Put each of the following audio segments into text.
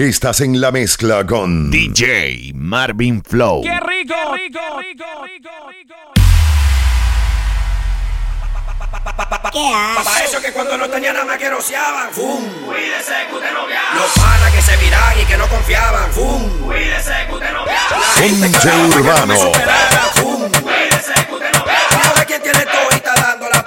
Estás en la mezcla con DJ Marvin Flow. ¡Qué rico, rico, rico, rico, rico! ¿Qué Para eso que cuando no tenían nada que rociaban, ¡fum! Cuídese que usted no viaja. Los panas que se miran y que no confiaban, ¡fum! Cuídese que usted no viaja. La gente Urbano. Que no me superara, ¡fum! Cuídese que usted no viaja. Quien tiene todo y está dando la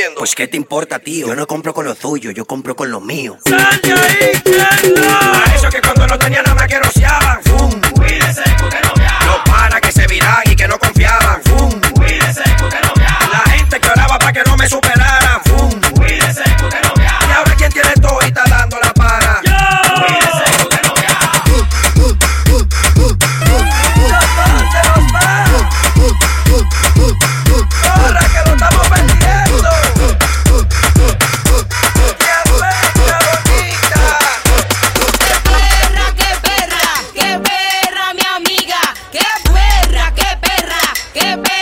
bebiendo? Pues qué te importa, tío. Yo no compro con los tuyos, yo compro con los míos. ¡Sal ahí, A eso que cuando no tenía nada más quiero Get back.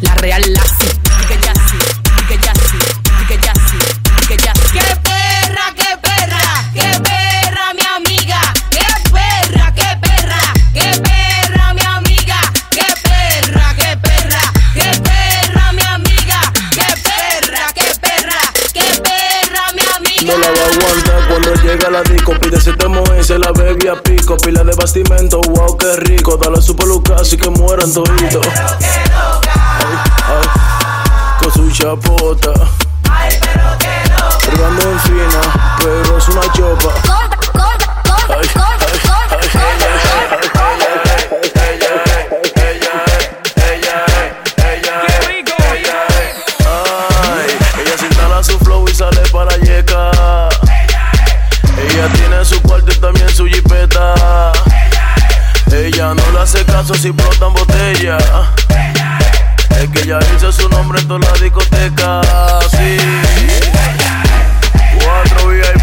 la real la sí. Que ya sí, que ya sí, que ya sí, que ya sí. ¡Qué perra, qué perra, qué perra, mi amiga! ¡Qué perra, qué perra, qué perra, mi amiga! ¡Qué perra, qué perra, qué perra, mi amiga! ¡Qué perra, qué perra, qué perra, mi amiga! No la va a aguantar cuando llega la disco, pide siete y se la bebe a pico, pila de bastimento, wow, qué rico, dale su peluca así que mueran toditos. pero. Ella. Ella se instala su flow y sale para yeca. Ella tiene su cuarto y también su jipeta. Ella no le hace caso si brotan botella. Es que ya hizo su nombre en toda la discoteca. Sí. Cuatro VIP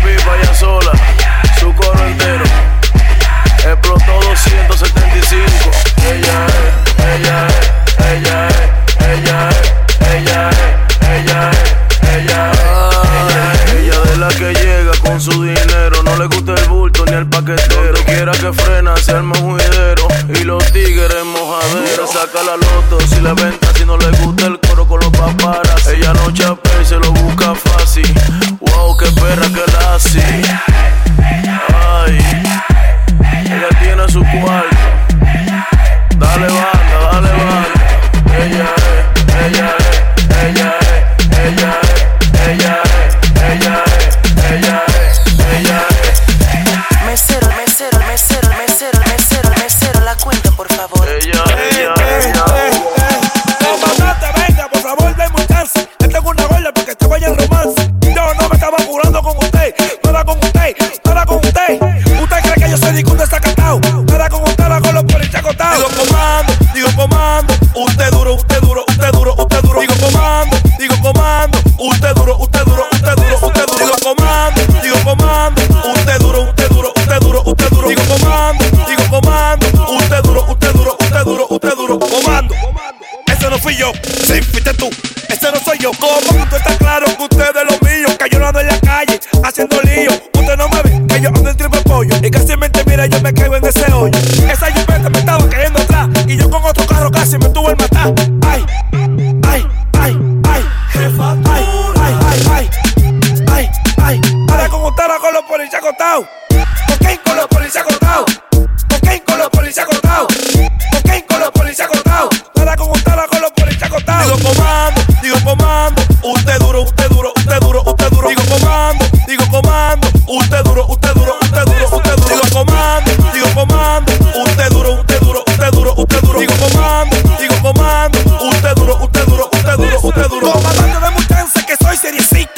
you seek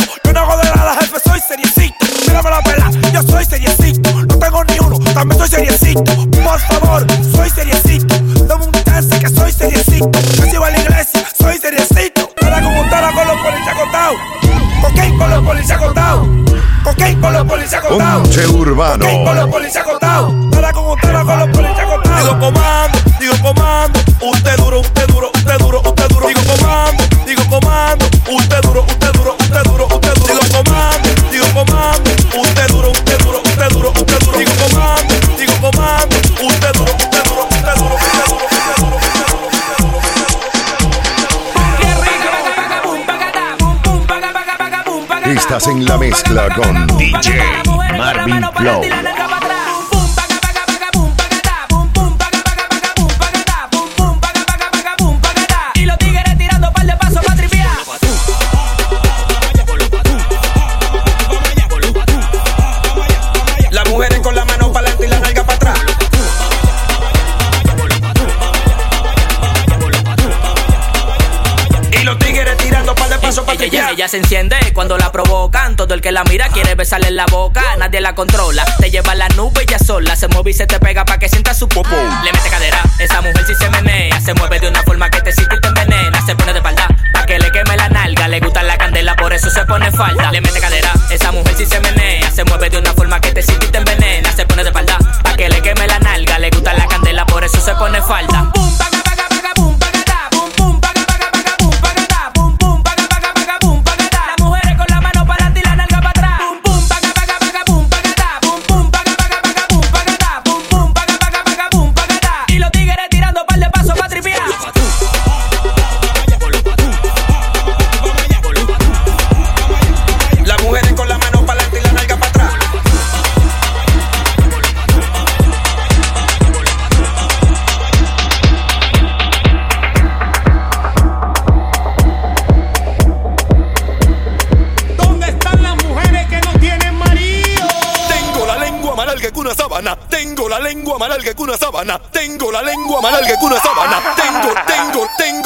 Hacen la mezcla con DJ Marvin Low. La mujer es con la mano para adelante y la nalga para atrás. Y los tigres tirando pal de paso para tripia. Ella se enciende cuando la pro. El que la mira quiere besarle la boca, nadie la controla. Te lleva a la nube ya sola, se mueve y se te pega pa' que sienta su popo. Le mete cadera, esa mujer si se menea, se mueve de una forma que te siente y te envenena. Se pone de espalda pa' que le queme la nalga, le gusta la candela, por eso se pone falda. Le mete cadera, esa mujer si se menea, se mueve de una forma que te siente y te envenena. Se pone de espalda pa' que le queme la nalga, le gusta la candela, por eso se pone falda. sábana. Tengo la lengua más que una sábana. Tengo, tengo, tengo.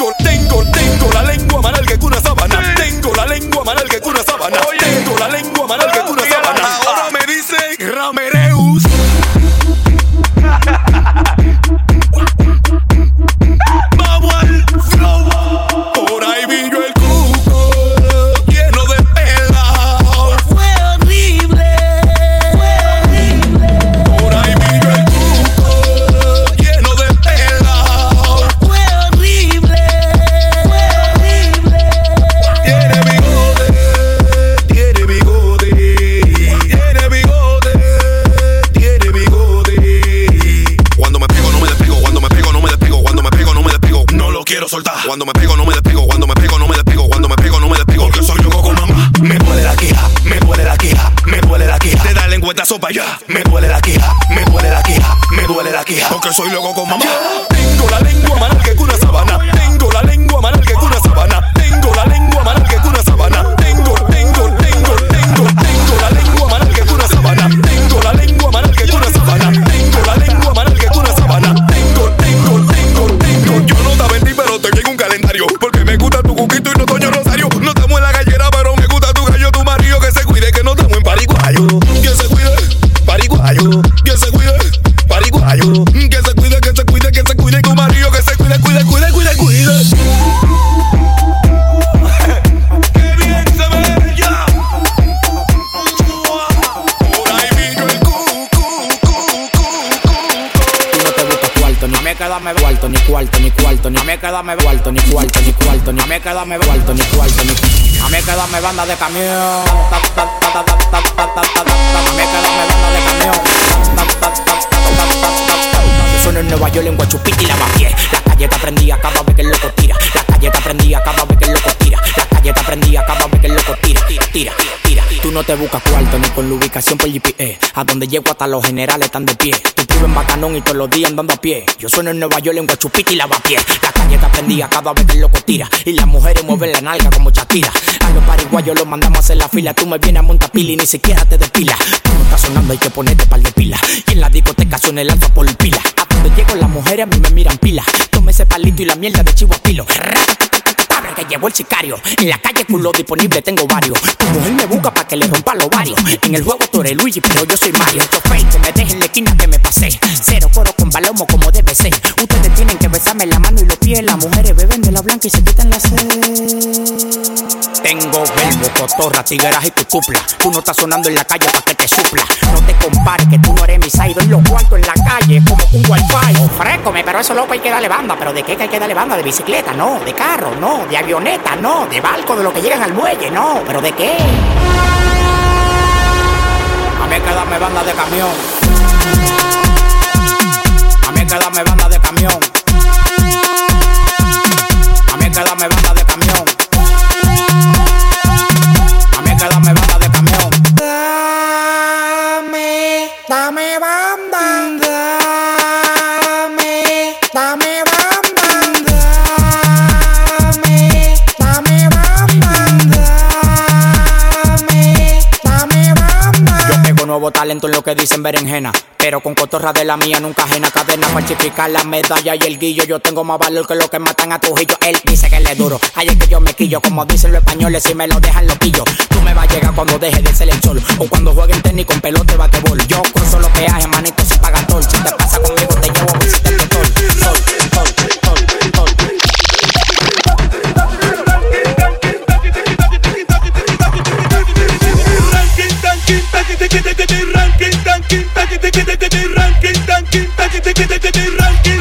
Me duele la queja, me duele la queja, me duele la queja. Porque soy loco con mamá. Tengo la lengua más larga que una sabana. quedarme cuarto, ni cuarto, ni cuarto, ni a mí quedarme cuarto, ni cuarto, ni a mí quedarme banda de camión. A mí quedarme banda de camión. Yo soy en Nueva York, en Guachupiti y la Bafié. La calle que aprendía cada vez que el loco tira. No te buscas cuarto ni con la ubicación por GPS. A donde llego hasta los generales están de pie. Tú vives en Bacanón y todos los días andando a pie. Yo sueno en Nueva York en Guachupita y lavapié. La calle está prendida cada vez que el loco tira. Y las mujeres mueven la nalga como chatira. A los pariguayos los mandamos a hacer la fila. Tú me vienes a montar pila y ni siquiera te despila. Tú no estás sonando, hay que ponerte par de pila. Y en la discoteca suena el alfa por pila. A donde llego las mujeres a mí me miran pila. Tome ese palito y la mierda de chivo a pilo. Llegó el sicario. En la calle culo disponible tengo varios. Tu mujer me busca para que le rompa los varios. En el juego tú eres Luigi, pero yo soy Mario. Estos fake que me dejen la esquina que me pasé. Cero coro con balomo como debe ser. Ustedes tienen que besarme la mano y los pies. Las mujeres beben de la blanca y se quitan la sed. Tengo verbo, cotorra, tigueras y tu cupla. Tú no estás sonando en la calle para que te supla. No te compares que tú no eres mi side. En los cuartos en la calle como un wifi. Ofrécome, pero eso loco hay que darle banda. ¿Pero de qué que hay que darle banda? ¿De bicicleta? No. ¿De carro? No. ¿De No. ¿De barco? ¿De lo que llegan al muelle? No. ¿Pero de qué? A mí hay que darme banda de camión. A mí hay que darme banda de camión. Talento en lo que dicen berenjena. Pero con cotorra de la mía nunca ajena cadena falsificar la medalla y el guillo. Yo tengo más valor que lo que matan a Trujillo. Él dice que le duro. Ahí es que yo me quillo. Como dicen los españoles, si me lo dejan loquillo. Tú me vas a llegar cuando deje de ser el sol. O cuando jueguen tenis con pelota de batebol. Yo con solo peaje, manito, sin pagar tol. Si te pasa conmigo, te llevo a visitar el sol, ranking, taquete, taquete, taquete, ranking.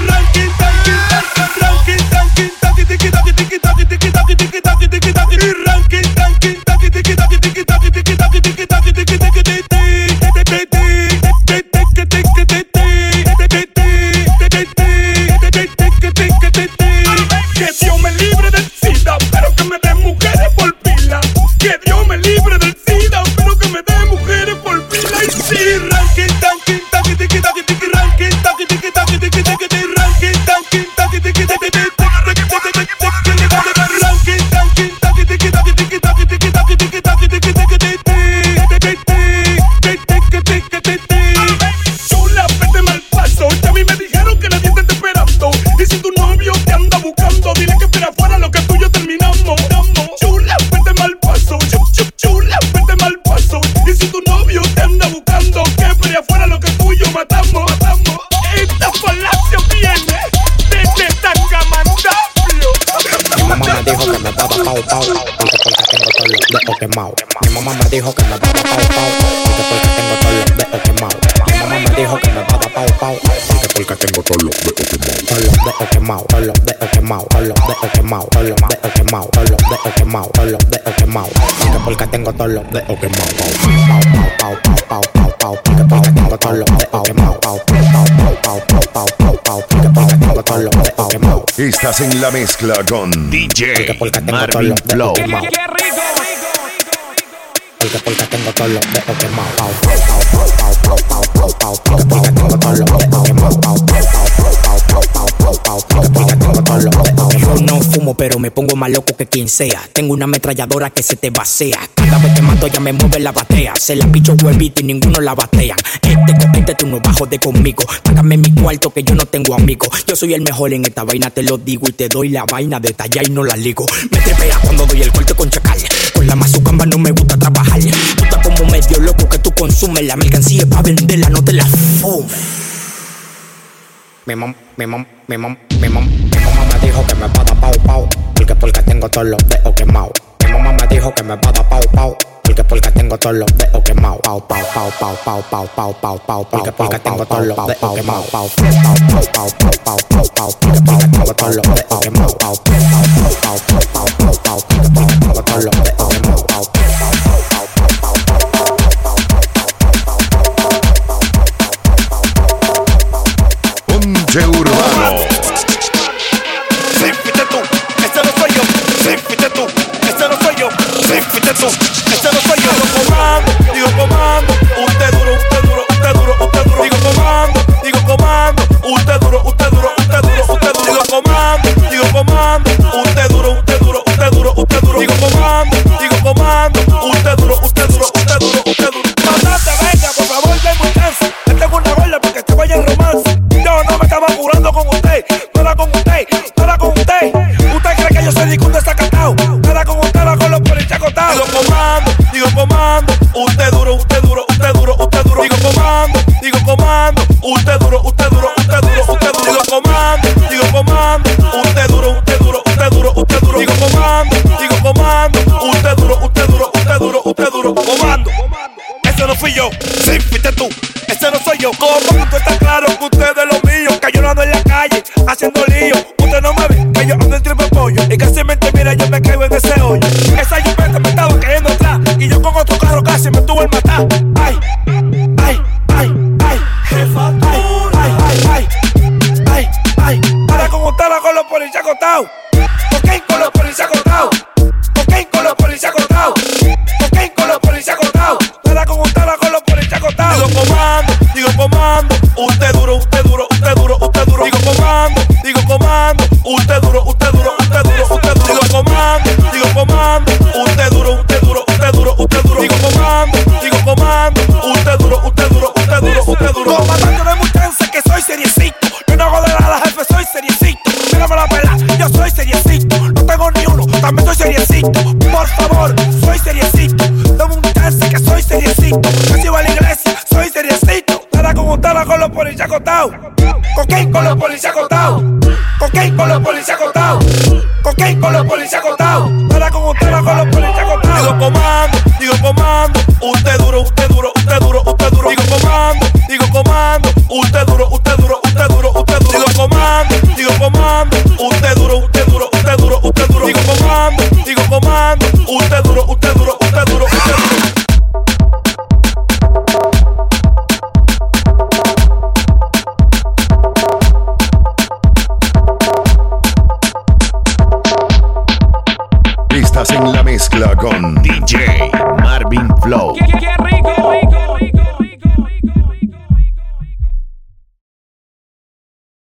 Porque porque tengo todos los dedos quemados Mi mamá me dijo que me daba pau pau Porque porque tengo todos los dedos quemados Mi mamá me dijo que me daba pau pau Porque porque tengo todos los dedos quemados Todos los dedos quemados Todos los dedos quemados Todos los dedos quemados Todos los dedos quemados Todos los dedos quemados Todos los dedos quemados Porque porque tengo todos los dedos quemados Pau pau pau pau pau pau Porque porque tengo todos los dedos quemados Estás en la mezcla con DJ Marvin Flow. Yo no fumo pero me pongo más loco que quien sea. Tengo una ametralladora que se te vacía Cada vez que mato ya me mueve la batea. Se la picho huevito y ninguno la batean Este con este tú no bajo de conmigo. Págame mi cuarto que yo no tengo amigos Yo soy el mejor en esta vaina te lo digo Y te doy la vaina. De talla y no la ligo. Me tripea cuando doy el corte con chacal Con la mazucamba no me gusta trabajar. Estás como medio loco que tú consumes La mercancía pa' venderla, no te la fumes. Mi mam, mi mam, mi mam, mi mam, mi mamá me dijo que me va a dar pau pau Porque porque tengo todos los dedos quemados. Mi mamá me dijo que me va a dar pau pau Porque porque tengo todos los dedos quemados Pau pau pau pau pau pau pau pau pau Porque porque tengo todos los dedos quemados Pau pau pau pau pau pau pau pau Porque porque tengo todos los dedos quemados Pau pau pau pau pau pau pau pau Porque porque tengo todos los dedos quemados Pau pau pau pau pau pau pau Ponche Urbano. Tuvo el matar. Usted duro, usted